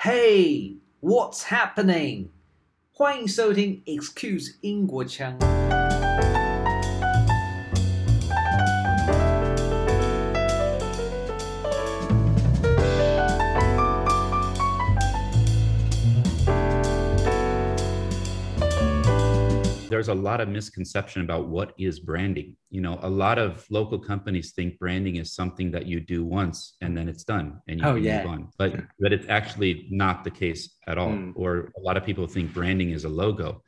Hey, what's happening？欢迎收听 Excuse 英国腔。 There's a lot of misconception about what is branding. You know, a lot of local companies think branding is something that you do once and then it's done and you Oh, can yeah. move on. But but it's actually not the case at all. Mm. Or a lot of people think branding is a logo.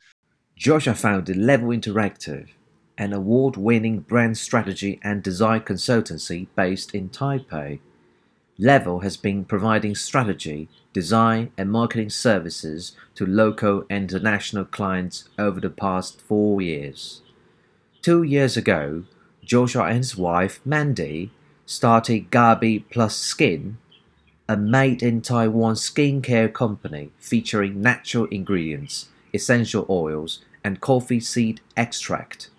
Joshua founded Level Interactive, an award winning brand strategy and design consultancy based in Taipei. Level has been providing strategy, design, and marketing services to local and international clients over the past four years. Two years ago, Joshua and his wife, Mandy, started Gabi Plus Skin, a made in Taiwan skincare company featuring natural ingredients, essential oils, and coffee seed extract.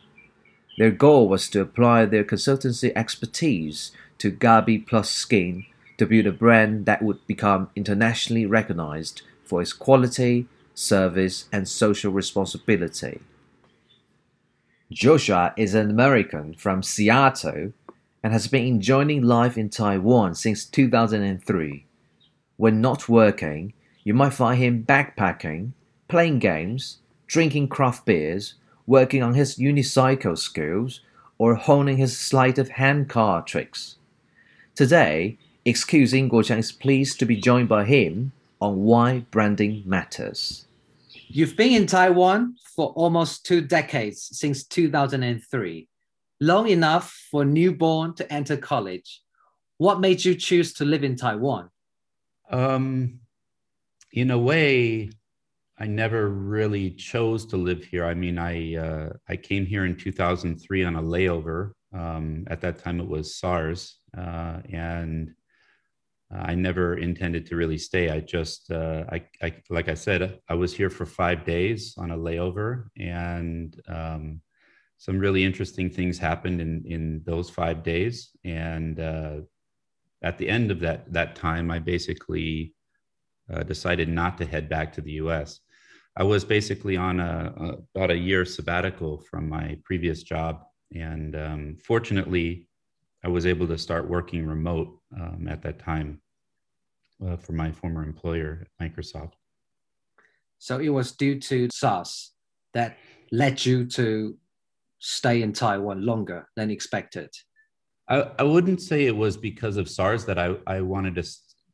Their goal was to apply their consultancy expertise to Gabi Plus Skin to build a brand that would become internationally recognized for its quality, service, and social responsibility. Joshua is an American from Seattle and has been enjoying life in Taiwan since 2003. When not working, you might find him backpacking, playing games, drinking craft beers, working on his unicycle skills, or honing his sleight of hand card tricks. Today, Excusing Guochang is pleased to be joined by him on why branding matters. You've been in Taiwan for almost two decades since 2003, long enough for a newborn to enter college. What made you choose to live in Taiwan? Um, in a way, I never really chose to live here. I mean, I uh, I came here in 2003 on a layover. Um, at that time, it was SARS, uh, and I never intended to really stay. I just, uh, I, I, like I said, I was here for five days on a layover, and um, some really interesting things happened in in those five days. And uh, at the end of that that time, I basically uh, decided not to head back to the U.S. I was basically on a, a about a year sabbatical from my previous job, and um, fortunately, I was able to start working remote um, at that time uh, for my former employer, Microsoft. So it was due to SARS that led you to stay in Taiwan longer than expected. I, I wouldn't say it was because of SARS that I, I wanted to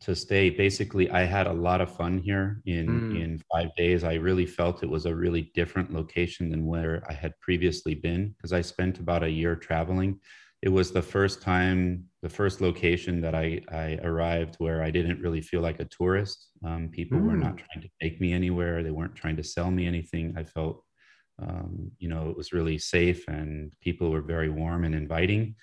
to stay. Basically, I had a lot of fun here in Mm. in five days. I really felt it was a really different location than where I had previously been because I spent about a year traveling. It was the first time, the first location that I, I arrived where I didn't really feel like a tourist. Um, people were not trying to take me anywhere. They weren't trying to sell me anything. I felt, um, you know, it was really safe and people were very warm and inviting.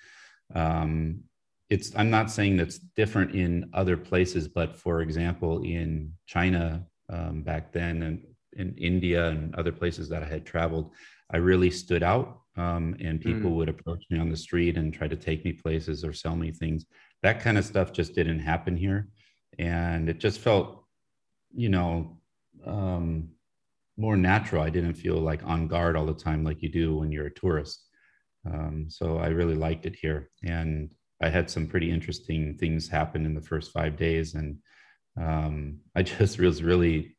Um, it's i'm not saying that's different in other places but for example in china um, back then and in india and other places that i had traveled i really stood out um, and people Mm. would approach me on the street and try to take me places or sell me things. That kind of stuff just didn't happen here. And it just felt you know um, more natural. I didn't feel like on guard all the time like you do when you're a tourist. Um, so i really liked it here. And I had some pretty interesting things happen in the first five days, and um, I just was really,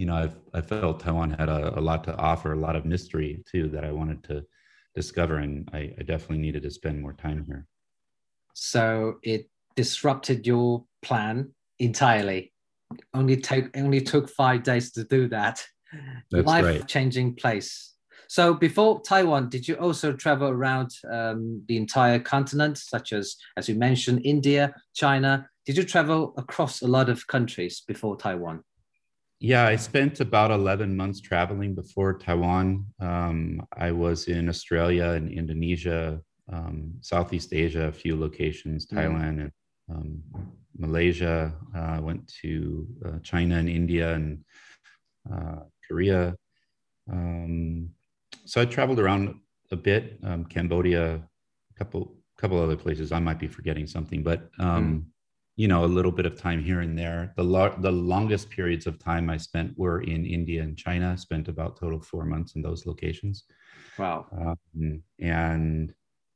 you know, I've, I felt Taiwan had a, a lot to offer, a lot of mystery too that I wanted to discover, and I, I definitely needed to spend more time here. So it disrupted your plan entirely. Only take only took five days to do that. That's Life right. changing place. So before Taiwan, did you also travel around um, the entire continent, such as as you mentioned, India, China? Did you travel across a lot of countries before Taiwan? Yeah, I spent about 11 months traveling before Taiwan. Um, I was in Australia and Indonesia, um, Southeast Asia, a few locations, Mm. Thailand and um, Malaysia. Uh, I went to uh, China and India and uh, Korea. Um, so I traveled around a bit, um, Cambodia, a couple couple other places. I might be forgetting something, but um, you know, a little bit of time here and there. The lo- the longest periods of time I spent were in India and China. Spent about total four months in those locations. Wow. Um, and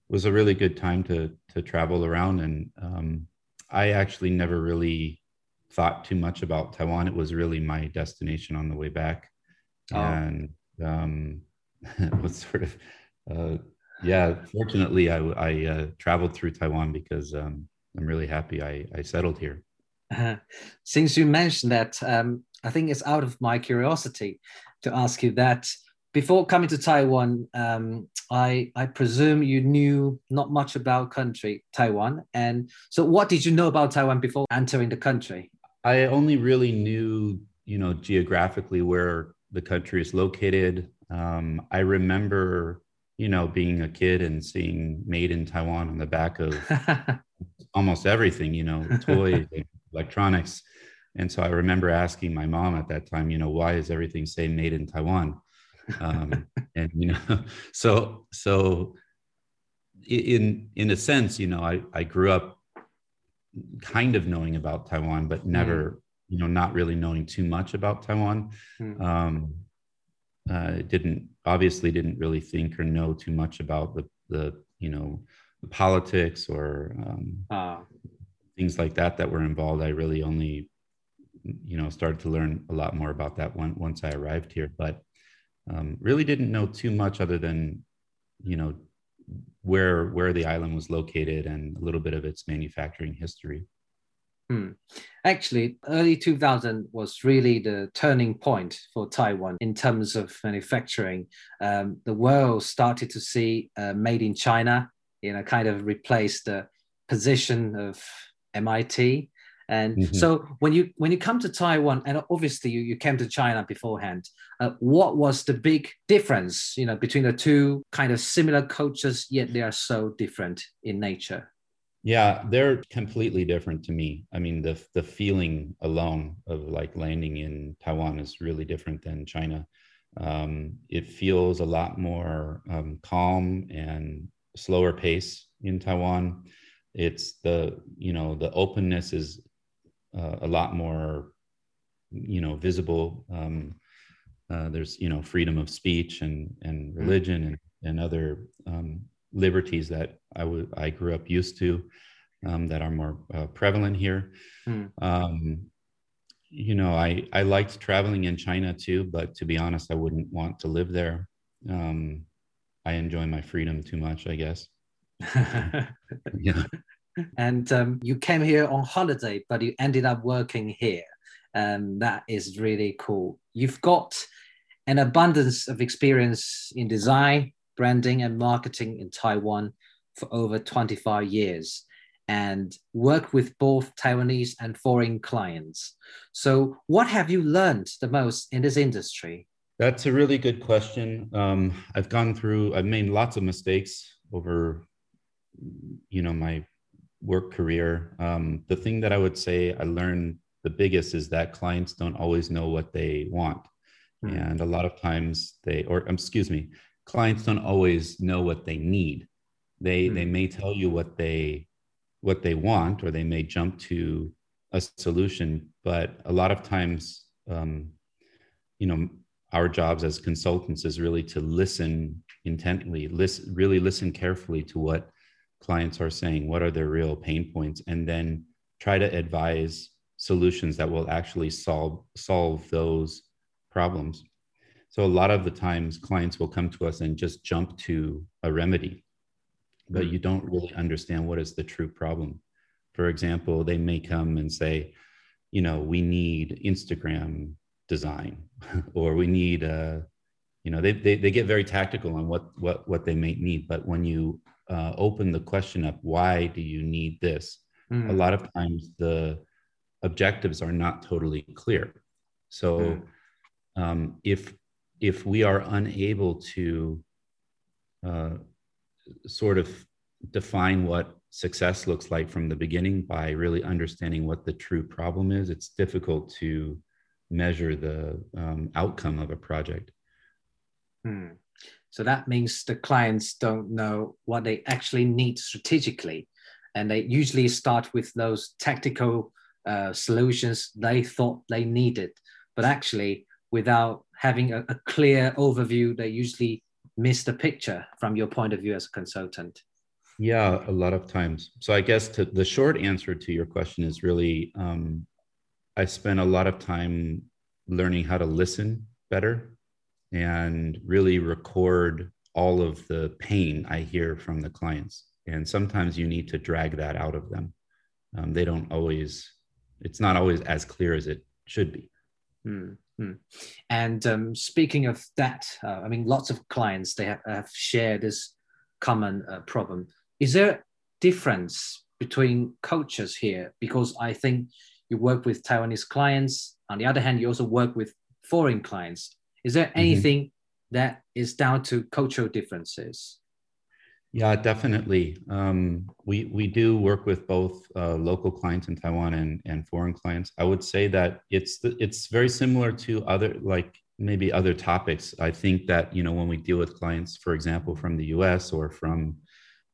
was a really good time to to travel around. And um, I actually never really thought too much about Taiwan. It was really my destination on the way back, oh. and um, was sort of. Uh, yeah, fortunately, I, I uh, traveled through Taiwan because um, I'm really happy I, I settled here. Uh, since you mentioned that, um, I think it's out of my curiosity to ask you that. Before coming to Taiwan, um, I, I presume you knew not much about country Taiwan, and so what did you know about Taiwan before entering the country? I only really knew, you know, geographically where the country is located. Um, I remember, you know, being a kid and seeing "Made in Taiwan" on the back of almost everything, you know, toys, electronics. And so I remember asking my mom at that time, you know, why is everything say made in Taiwan? Um, and you know, so so in in a sense, you know, I I grew up kind of knowing about Taiwan, but never, mm. you know, not really knowing too much about Taiwan. Mm. Um, uh, didn't obviously didn't really think or know too much about the the you know politics or um, uh. things like that that were involved. I really only, you know, started to learn a lot more about that one once I arrived here, but um, really didn't know too much other than, you know, where where the island was located and a little bit of its manufacturing history. Hmm. Actually, early 2000 was really the turning point for Taiwan in terms of manufacturing. Um, the world started to see uh, made in China you know, kind of replace the position of MIT. And mm-hmm. so when you when you come to Taiwan, and obviously you, you came to China beforehand, uh, what was the big difference, you know, between the two kind of similar cultures, yet they are so different in nature? Yeah, they're completely different to me. I mean, the the feeling alone of like landing in Taiwan is really different than China. Um, it feels a lot more um, calm and slower pace in Taiwan. It's the you know the openness is uh, a lot more you know visible. Um, uh, there's you know freedom of speech and and mm. religion and, and other um, liberties that I would I grew up used to um, that are more uh, prevalent here. Mm. Um, you know, I I liked traveling in China too, but to be honest, I wouldn't want to live there. Um, I enjoy my freedom too much, I guess. yeah. And um, you came here on holiday, but you ended up working here. And that is really cool. You've got an abundance of experience in design, branding, and marketing in Taiwan for over 25 years and work with both Taiwanese and foreign clients. So, what have you learned the most in this industry? That's a really good question. Um, I've gone through, I've made lots of mistakes over, you know, my work career. Um, the thing that I would say I learned the biggest is that clients don't always know what they want. Mm-hmm. And a lot of times they, or um, excuse me, clients don't always know what they need. They, mm-hmm. they may tell you what they, what they want, or they may jump to a solution, but a lot of times, um, you know, our jobs as consultants is really to listen intently, listen, really listen carefully to what clients are saying, what are their real pain points, and then try to advise solutions that will actually solve solve those problems. So a lot of the times clients will come to us and just jump to a remedy, but you don't really understand what is the true problem. For example, they may come and say, you know, we need Instagram design or we need uh, you know they, they, they get very tactical on what what what they may need but when you uh, open the question up why do you need this mm. a lot of times the objectives are not totally clear so mm. um, if if we are unable to uh, sort of define what success looks like from the beginning by really understanding what the true problem is it's difficult to measure the um, outcome of a project. Hmm. So that means the clients don't know what they actually need strategically. and they usually start with those tactical uh, solutions they thought they needed, but actually, without having a, a clear overview, they usually miss the picture from your point of view as a consultant. Yeah, a lot of times. So I guess to, the short answer to your question is really um, I spent a lot of time learning how to listen better and really record all of the pain I hear from the clients. And sometimes you need to drag that out of them. Um, they don't always, it's not always as clear as it should be. Mm-hmm. And um, speaking of that, uh, I mean, lots of clients they have, have shared this common uh, problem. Is there difference between cultures here? Because I think you work with Taiwanese clients. On the other hand, you also work with foreign clients. Is there mm-hmm. anything mm-hmm. that is down to cultural differences? Yeah, definitely. Um, we we do work with both uh, local clients in Taiwan and, and foreign clients. I would say that it's the, it's very similar to other like maybe other topics. I think that you know when we deal with clients, for example, from the U.S. or from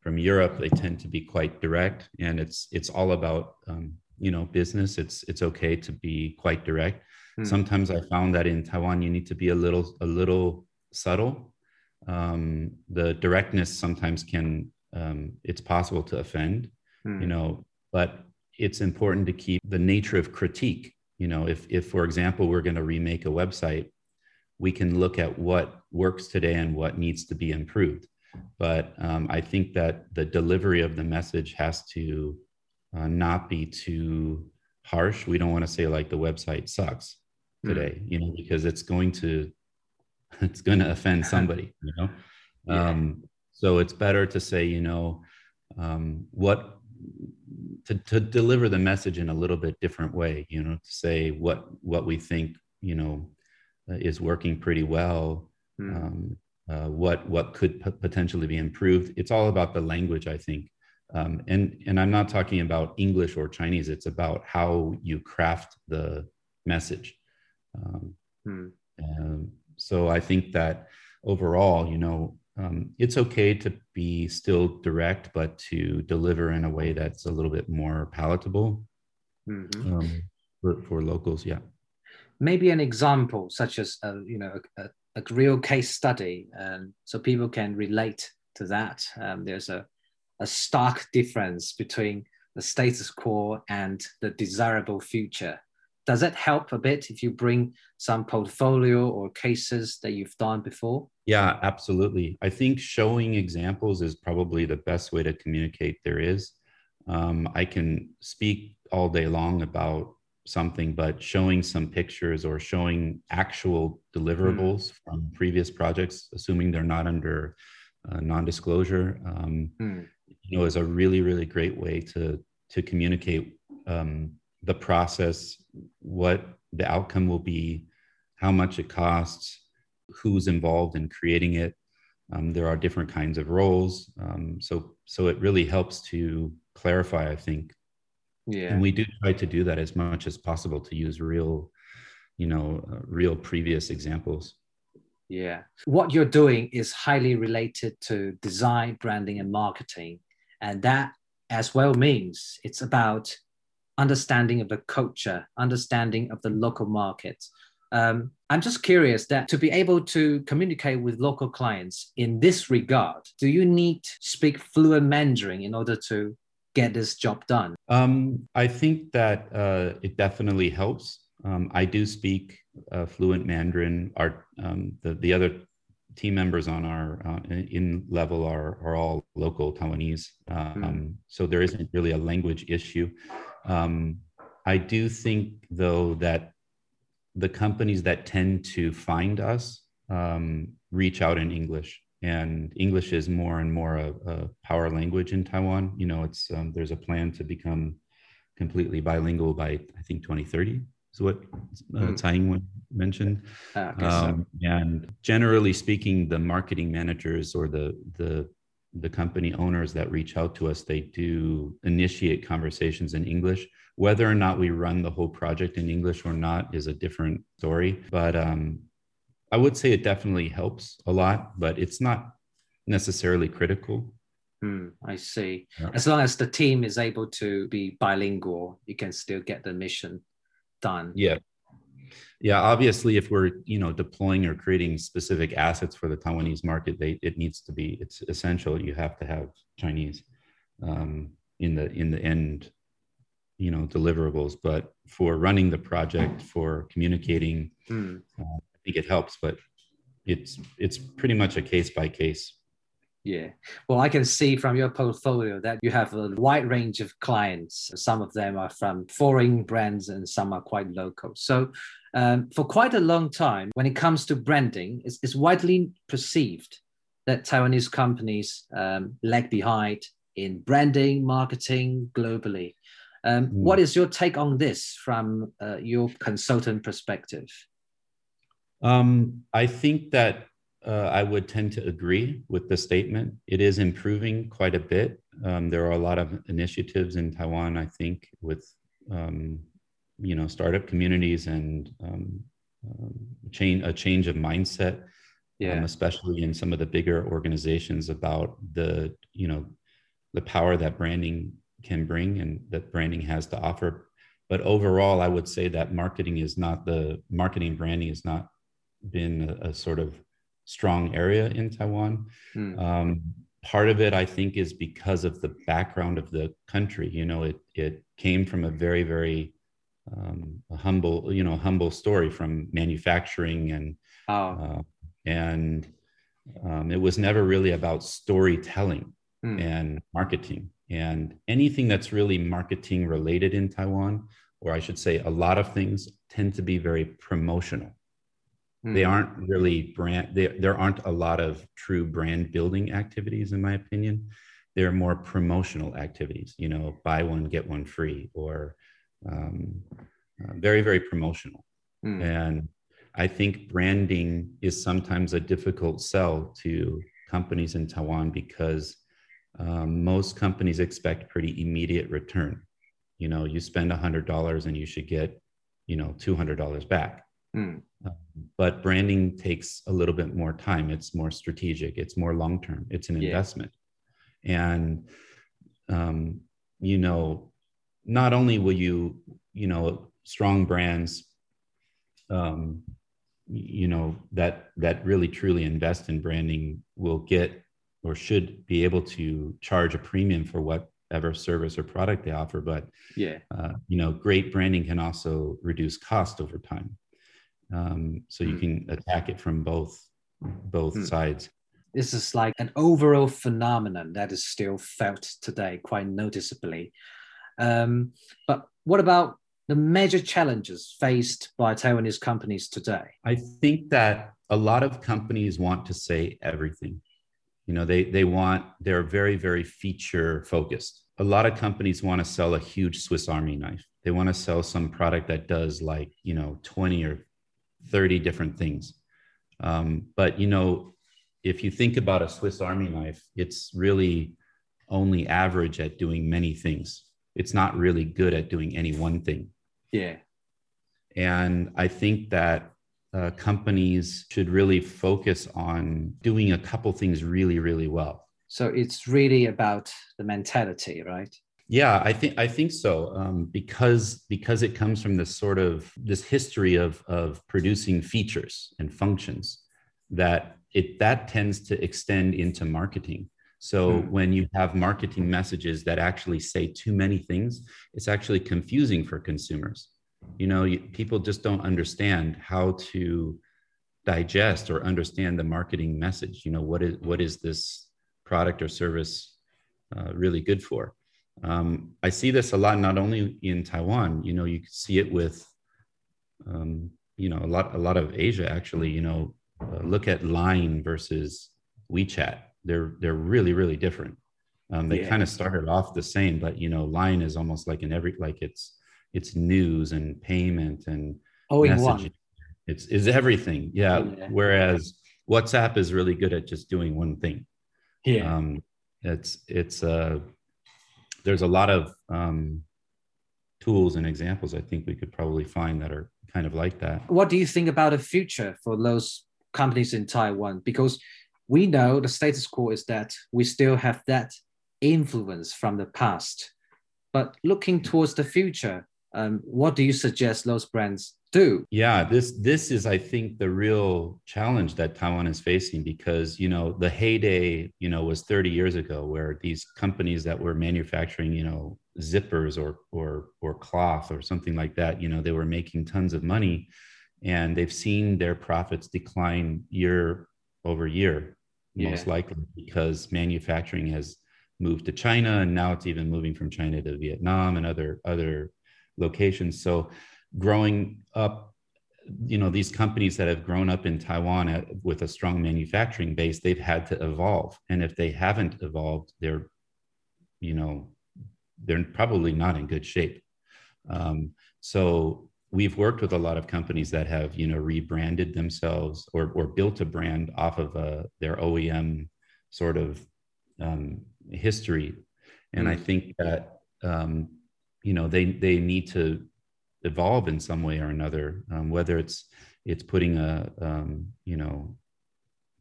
from Europe, they tend to be quite direct, and it's it's all about um, you know business. It's it's okay to be quite direct. Hmm. Sometimes I found that in Taiwan, you need to be a little a little subtle. Um, the directness sometimes can um, it's possible to offend, hmm. you know, but it's important to keep the nature of critique. You know, if if for example we're going to remake a website, we can look at what works today and what needs to be improved but um, I think that the delivery of the message has to uh, not be too harsh. We don't want to say like the website sucks hmm. today, mm. you know, because it's going to it's going to offend somebody, you know. Yeah. Um, so it's better to say, you know, um, what to, to deliver the message in a little bit different way, you know, to say what what we think, you know, is working pretty well. Mm. Um, uh, what what could p- potentially be improved. It's all about the language, I think, um, and and I'm not talking about English or Chinese. It's about how you craft the message. Um, hmm. so I think that overall, you know, um, it's okay to be still direct, but to deliver in a way that's a little bit more palatable mm-hmm. Um, for, for locals. Yeah. Maybe an example, such as uh, you know a, a real case study, and so people can relate to that. Um, there's a, a stark difference between the status quo and the desirable future. Does that help a bit if you bring some portfolio or cases that you've done before? Yeah, absolutely. I think showing examples is probably the best way to communicate there is. Um, I can speak all day long about something, but showing some pictures or showing actual deliverables mm. from previous projects, assuming they're not under uh, non-disclosure, um, mm. You know, is a really, really great way to to communicate um, the process, what the outcome will be, how much it costs, who's involved in creating it. Um, there are different kinds of roles, um, so so it really helps to clarify, I think, yeah. And we do try to do that as much as possible to use real you know uh, real previous examples. Yeah. What you're doing is highly related to design branding and marketing and that as well means it's about understanding of the culture understanding of the local market um, i'm just curious that to be able to communicate with local clients in this regard do you need to speak fluent mandarin in order to get this job done? Um, I think that uh, it definitely helps. Um, I do speak uh, fluent Mandarin. Our um, the the other team members on our uh, in level are are all local Taiwanese, mm. so there isn't really a language issue. Um, I do think though that the companies that tend to find us um, reach out in English and English is more and more a, a power language in Taiwan. You know, it's um, there's a plan to become completely bilingual by I think 2030 is what uh, mm. Tsai Ing-wen mentioned. Ah, um, so. And generally speaking, the marketing managers or the the the company owners that reach out to us, they do initiate conversations in English. Whether or not we run the whole project in English or not is a different story. But um, I would say it definitely helps a lot, but it's not necessarily critical. Mm, I see. Yeah. As long as the team is able to be bilingual, you can still get the mission done. Yeah. Yeah, obviously, if we're you know deploying or creating specific assets for the Taiwanese market, they it needs to be it's essential. You have to have Chinese um, in the in the end, you know, deliverables. But for running the project, for communicating, Mm, uh, I think it helps. But it's it's pretty much a case by case. Yeah. Well, I can see from your portfolio that you have a wide range of clients. Some of them are from foreign brands and some are quite local. So, um, for quite a long time, when it comes to branding, it's, it's widely perceived that Taiwanese companies um, lag behind in branding, marketing globally. Um, Mm. What is your take on this from uh, your consultant perspective? Um, I think that uh, I would tend to agree with the statement. It is improving quite a bit. Um, there are a lot of initiatives in Taiwan, I think, with um, you know startup communities and um, um, change a change of mindset, um, especially in some of the bigger organizations about the you know the power that branding can bring and that branding has to offer. But overall, I would say that marketing is not the marketing branding has not been a, a sort of strong area in Taiwan. Mm, Um, part of it, I think, is because of the background of the country. You know, it it came from a very very um, a humble, you know, humble story from manufacturing and oh, uh, and um, it was never really about storytelling mm, and marketing. And anything that's really marketing related in Taiwan, or I should say, a lot of things tend to be very promotional they mm, aren't really brand they, there aren't a lot of true brand building activities in my opinion. They're more promotional activities you know buy one get one free or um, uh, very very promotional. Mm. and i think branding is sometimes a difficult sell to companies in taiwan because um, most companies expect pretty immediate return. You know you spend $100 and you should get you know $200 back. Mm. But branding takes a little bit more time it's more strategic it's more long term it's an Yeah. investment and um, you know not only will you you know strong brands um, you know that that really truly invest in branding will get or should be able to charge a premium for whatever service or product they offer but Yeah. uh, you know, great branding can also reduce cost over time. Um, so you Mm. can attack it from both both Mm. sides. this is like an overall phenomenon that is still felt today quite noticeably. Um, but what about the major challenges faced by Taiwanese companies today? I think that a lot of companies want to say everything. You know, they they want they're very very feature focused. A lot of companies want to sell a huge Swiss Army knife. They want to sell some product that does like you know twenty or thirty different things. Um, but you know, if you think about a Swiss Army knife, it's really only average at doing many things. It's not really good at doing any one thing. Yeah. And I think that uh, companies should really focus on doing a couple things really, really well. So it's really about the mentality, right? Yeah, I think I think so um, because because it comes from this sort of this history of of producing features and functions that it that tends to extend into marketing. So Hmm. when you have marketing messages that actually say too many things, it's actually confusing for consumers. You know, you, people just don't understand how to digest or understand the marketing message. You know, what is what is this product or service uh, really good for? Um, I see this a lot, not only in Taiwan. You know, you can see it with, um, you know, a lot a lot of Asia actually. You know, uh, look at Line versus WeChat. They're they're really really different. Um, they Yeah. kind of started off the same, but you know, Line is almost like in every like it's it's news and payment and in messaging. It's is everything. Yeah. Yeah. Whereas WhatsApp is really good at just doing one thing. Yeah. Um, it's it's uh, there's a lot of um, tools and examples I think we could probably find that are kind of like that. what do you think about the future for those companies in Taiwan? Because we know the status quo is that we still have that influence from the past. But looking towards the future, um, what do you suggest those brands do? Yeah, this this is I think the real challenge that Taiwan is facing because you know the heyday you know was 30 years ago where these companies that were manufacturing you know zippers or or or cloth or something like that you know they were making tons of money and they've seen their profits decline year over year yeah. most likely because manufacturing has moved to China and now it's even moving from China to Vietnam and other other locations so growing up you know these companies that have grown up in taiwan at, with a strong manufacturing base they've had to evolve. And if they haven't evolved they're you know they're probably not in good shape. Um, so we've worked with a lot of companies that have you know rebranded themselves or, or built a brand off of uh, their oem sort of um, history. And i think that um, you know they they need to evolve in some way or another, um, whether it's it's putting a um, you know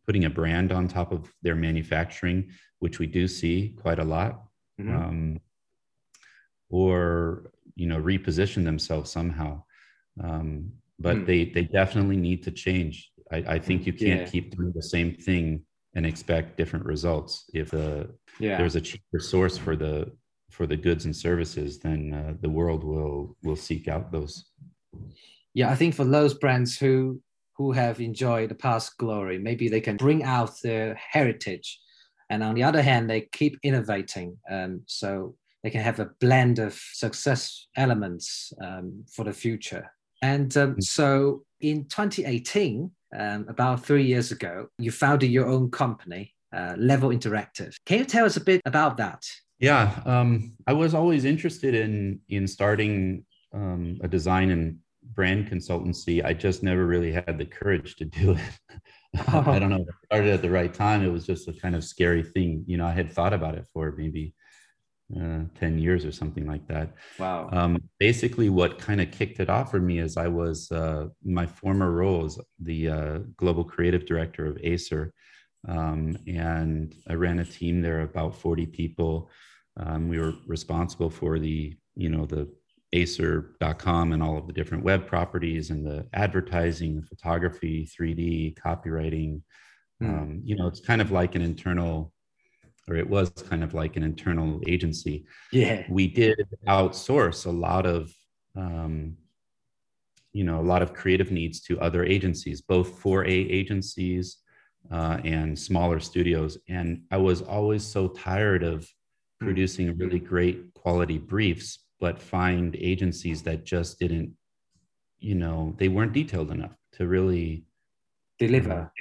putting a brand on top of their manufacturing, which we do see quite a lot, mm-hmm. um, or you know reposition themselves somehow. Um, but mm. they they definitely need to change. I, I think you can't yeah. keep doing the same thing and expect different results. If uh, yeah. there's a cheaper source for the for the goods and services, then uh, the world will will seek out those. Yeah, I think for those brands who who have enjoyed the past glory, maybe they can bring out their heritage, and on the other hand, they keep innovating, um, so they can have a blend of success elements um, for the future. And um, mm. so, in 2018, um, about three years ago, you founded your own company, uh, Level Interactive. Can you tell us a bit about that? Yeah, um, I was always interested in in starting um, a design and brand consultancy. I just never really had the courage to do it. Oh. I don't know. I started at the right time. It was just a kind of scary thing. You know, I had thought about it for maybe uh, 10 years or something like that. Wow. Um, basically, what kind of kicked it off for me is I was uh, my former role as the uh, global creative director of Acer. Um, and I ran a team there, about 40 people. Um, we were responsible for the, you know, the acer.com and all of the different web properties and the advertising, the photography, 3D, copywriting. Mm. Um, you know, it's kind of like an internal, or it was kind of like an internal agency. Yeah. We did outsource a lot of, um, you know, a lot of creative needs to other agencies, both 4A agencies uh, and smaller studios. And I was always so tired of. Producing really great quality briefs, but find agencies that just didn't, you know, they weren't detailed enough to really deliver.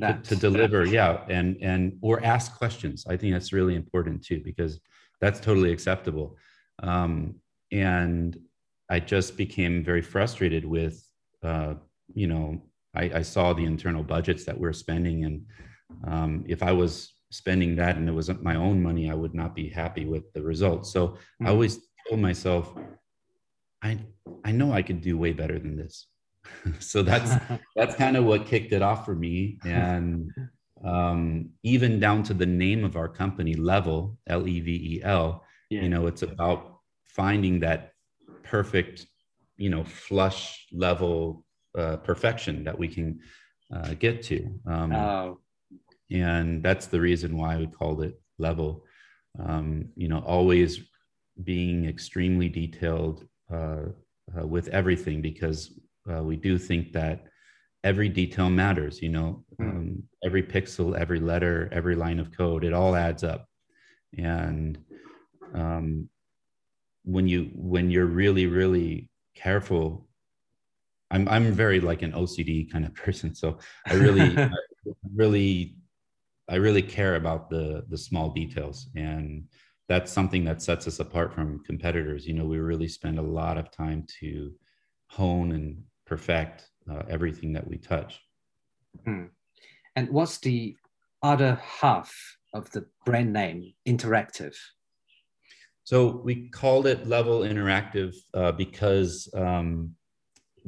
Uh, to, to, deliver, yeah, and and or ask questions. I think that's really important too because that's totally acceptable. Um, and I just became very frustrated with, uh, you know, I, I, saw the internal budgets that we're spending, and um, if I was spending that and it wasn't my own money, I would not be happy with the results. So mm-hmm. I always told myself, I I know I could do way better than this. so that's that's kind of what kicked it off for me. And um, even down to the name of our company, Level, L E V E L. You know, it's about finding that perfect, you know, flush level uh, perfection that we can uh, get to. Um, oh and that's the reason why we called it level. Um, you know always being extremely detailed uh, uh, with everything because uh, we do think that every detail matters you know hmm. um, every pixel every letter every line of code it all adds up. And um, when you when you're really really careful i'm i'm very like an ocd kind of person. So i really I really I really care about the the small details, and that's something that sets us apart from competitors. You know, we really spend a lot of time to hone and perfect uh, everything that we touch. Mm. And what's the other half of the brand name, Interactive? So we called it Level Interactive uh, because um,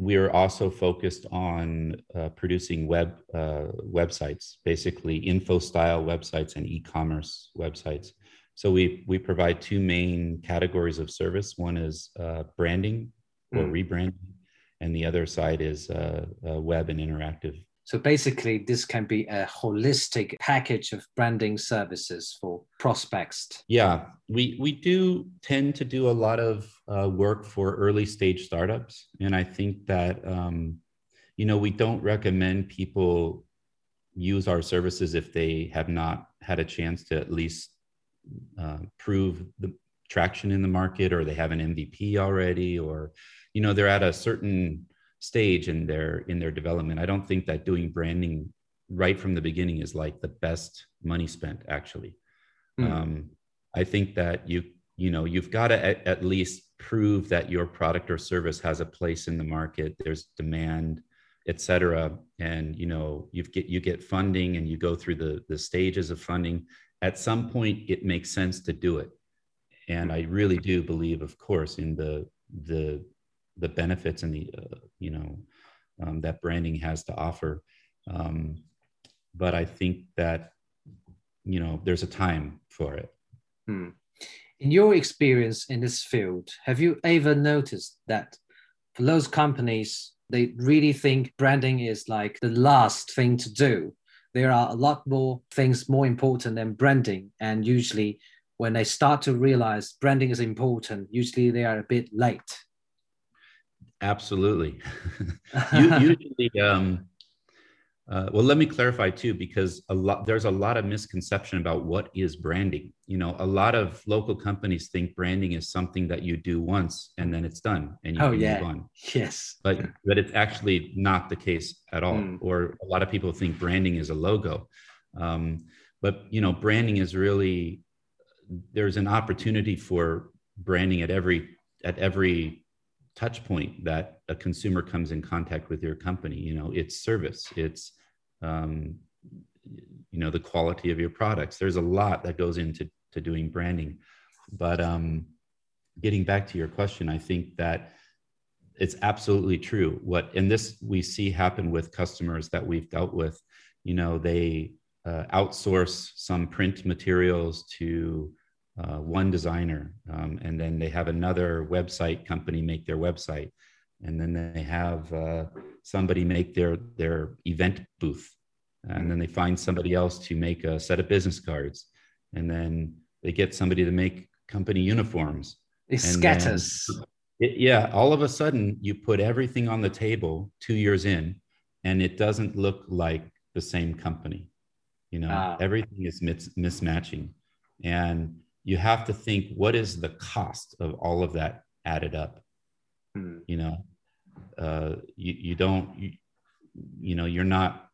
we're also focused on uh, producing web uh, websites, basically info style websites and e-commerce websites. So we we provide two main categories of service. One is uh, branding or mm. rebranding, and the other side is uh, uh, web and interactive. So basically, this can be a holistic package of branding services for prospects. Yeah, we we do tend to do a lot of uh, work for early stage startups, and I think that um, you know we don't recommend people use our services if they have not had a chance to at least uh, prove the traction in the market or they have an mvp already or you know they're at a certain stage in their in their development. I don't think that doing branding right from the beginning is like the best money spent actually. Mm. um, i think that you you know you've got to at, at least prove that your product or service has a place in the market there's demand et cetera. And you know you get you get funding and you go through the the stages of funding. At some point it makes sense to do it. And i really do believe of course in the the the benefits and the uh, you know um, that branding has to offer um, but i think that you know there's a time for it hmm. in your experience in this field have you ever noticed that for those companies they really think branding is like the last thing to do. There are a lot more things more important than branding. And usually, when they start to realize branding is important, usually they are a bit late. Absolutely. usually, um, uh, well, let me clarify too, because a lot there's a lot of misconception about what is branding. You know, a lot of local companies think branding is something that you do once and then it's done and you oh, yeah. move on. Yes, but but it's actually not the case at all. Mm. Or a lot of people think branding is a logo, um, but you know, branding is really there's an opportunity for branding at every at every touch point that a consumer comes in contact with your company you know it's service it's um, you know the quality of your products. There's a lot that goes into to doing branding. But um, getting back to your question i think that it's absolutely true. What and this we see happen with customers that we've dealt with. You know they uh, outsource some print materials to uh, one designer um, and then they have another website company make their website. And then they have uh, somebody make their their event booth. And then they find somebody else to make a set of business cards. And then they get somebody to make company uniforms. It scatters it, yeah all of a sudden you put everything on the table two years in and it doesn't look like the same company. You know ah. everything is mis- mismatching. And you have to think what is the cost of all of that added up? Hmm. you know uh, you, you don't you, you know you're not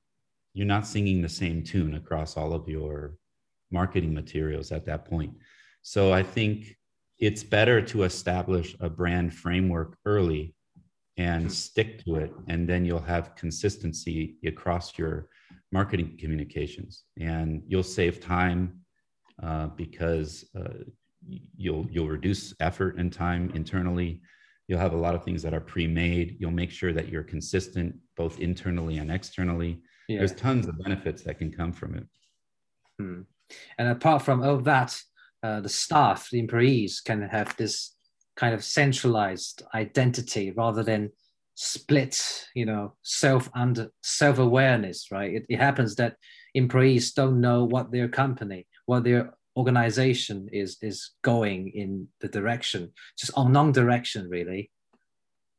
you're not singing the same tune across all of your marketing materials at that point. So i think it's better to establish a brand framework early and stick to it and then you'll have consistency across your marketing communications. And you'll save time uh, because uh, you'll you'll reduce effort and time internally You'll have a lot of things that are pre-made. You'll make sure that you're consistent both internally and externally. Yeah. There's tons of benefits that can come from it. Hmm. And apart from all that, uh, the staff, the employees can have this kind of centralized identity rather than split, you know, self and self-awareness, right? It, it happens that employees don't know what their company, what their organization is is going in the direction just unknown direction really.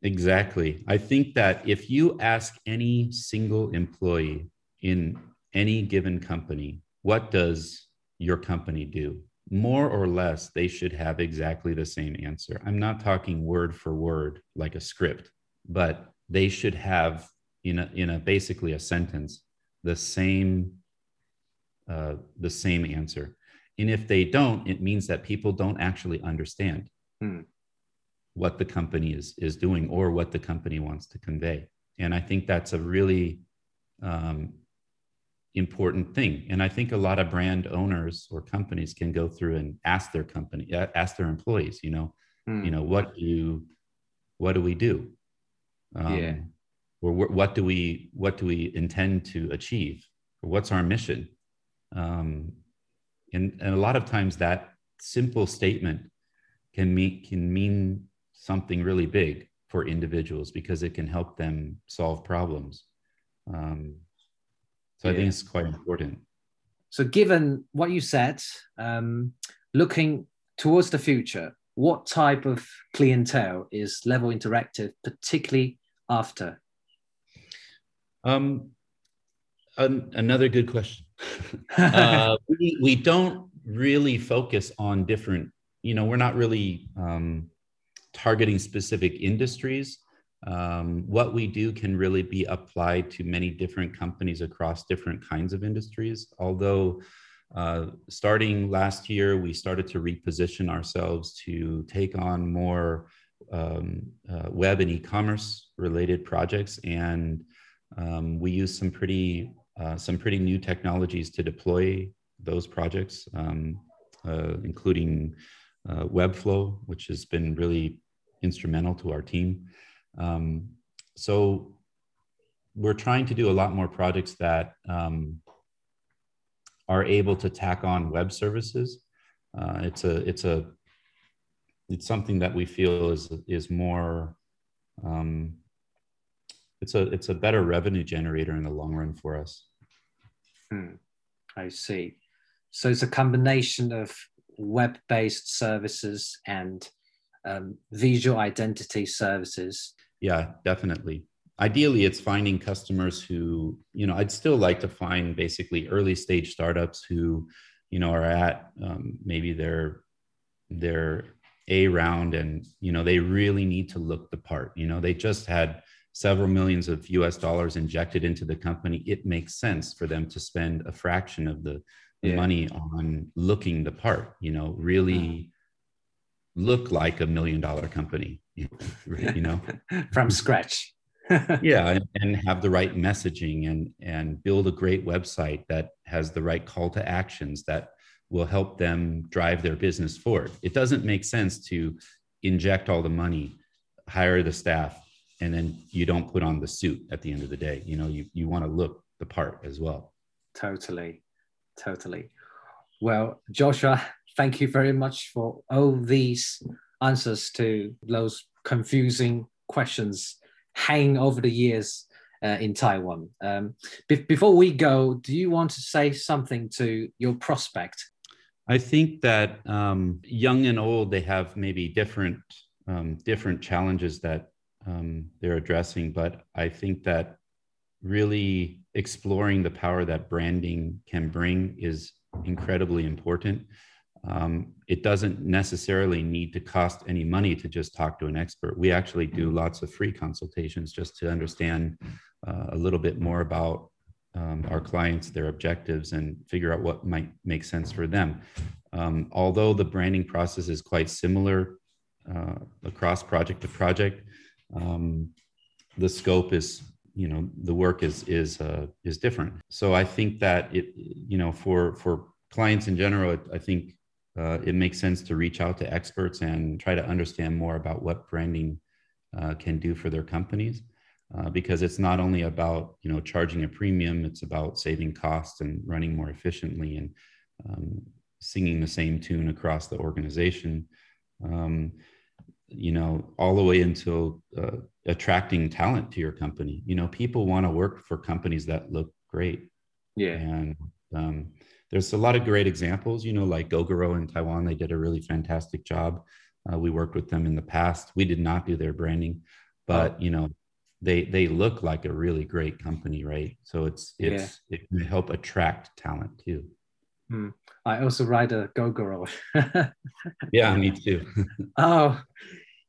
Exactly. I think that if you ask any single employee in any given company what does your company do? More or less they should have exactly the same answer. I'm not talking word for word like a script but they should have in a in a basically a sentence the same uh, the same answer and if they don't, it means that people don't actually understand hmm. what the company is, is doing or what the company wants to convey. And I think that's a really um, important thing. And I think a lot of brand owners or companies can go through and ask their company, ask their employees, you know, hmm. you know, what do, you, what do we do? Um, yeah. Or what do we, what do we intend to achieve? Or what's our mission? Um, and, and a lot of times that simple statement can mean can mean something really big for individuals because it can help them solve problems. Um, so yeah. I think it's quite important. So, given what you said, um, looking towards the future, what type of clientele is Level Interactive particularly after? Um, an, another good question. uh, we, we don't really focus on different, you know, we're not really um, targeting specific industries. Um, what we do can really be applied to many different companies across different kinds of industries. Although, uh, starting last year, we started to reposition ourselves to take on more um, uh, web and e commerce related projects. And um, we use some pretty uh, some pretty new technologies to deploy those projects, um, uh, including uh, Webflow, which has been really instrumental to our team. Um, so we're trying to do a lot more projects that um, are able to tack on web services. Uh, it's a it's a it's something that we feel is is more um, it's a it's a better revenue generator in the long run for us. Hmm. I see. So it's a combination of web-based services and um, visual identity services. Yeah, definitely. Ideally, it's finding customers who, you know, I'd still like to find basically early stage startups who, you know, are at um, maybe their their A round and you know they really need to look the part. You know, they just had several millions of US dollars injected into the company, it makes sense for them to spend a fraction of the, yeah. money on looking the part, you know, really look like a million dollar company, you know, from scratch. yeah, and, and, have the right messaging and and build a great website that has the right call to actions that will help them drive their business forward. It doesn't make sense to inject all the money, hire the staff, and then you don't put on the suit at the end of the day. You know you, you want to look the part as well. Totally. Totally. Well joshua thank you very much for all these answers to those confusing questions hanging over the years uh, in taiwan. Um, be- before we go do you want to say something to your prospect? I think that um, young and old they have maybe different um, different challenges that um, they're addressing. But I think that really exploring the power that branding can bring is incredibly important. Um, it doesn't necessarily need to cost any money to just talk to an expert. We actually do lots of free consultations just to understand uh, a little bit more about um, our clients, their objectives, and figure out what might make sense for them. Um, although the branding process is quite similar uh, across project to project, um, the scope is you know the work is is uh, is different. So i think that it you know for for clients in general it, i think uh, it makes sense to reach out to experts and try to understand more about what branding uh, can do for their companies uh, because it's not only about you know charging a premium it's about saving costs and running more efficiently and um, singing the same tune across the organization. Um, you know all the way until uh, attracting talent to your company. You know people want to work for companies that look great. Yeah. And um, there's a lot of great examples you know like gogoro in taiwan they did a really fantastic job. Uh, we worked with them in the past. We did not do their branding but you know they they look like a really great company right? So it's it's yeah. it can help attract talent too hmm. I also ride a Gogoro. yeah, me too. oh,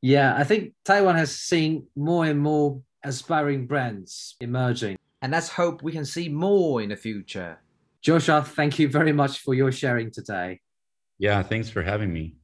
yeah. I think Taiwan has seen more and more aspiring brands emerging. And let's hope we can see more in the future. Joshua, thank you very much for your sharing today. Yeah, thanks for having me.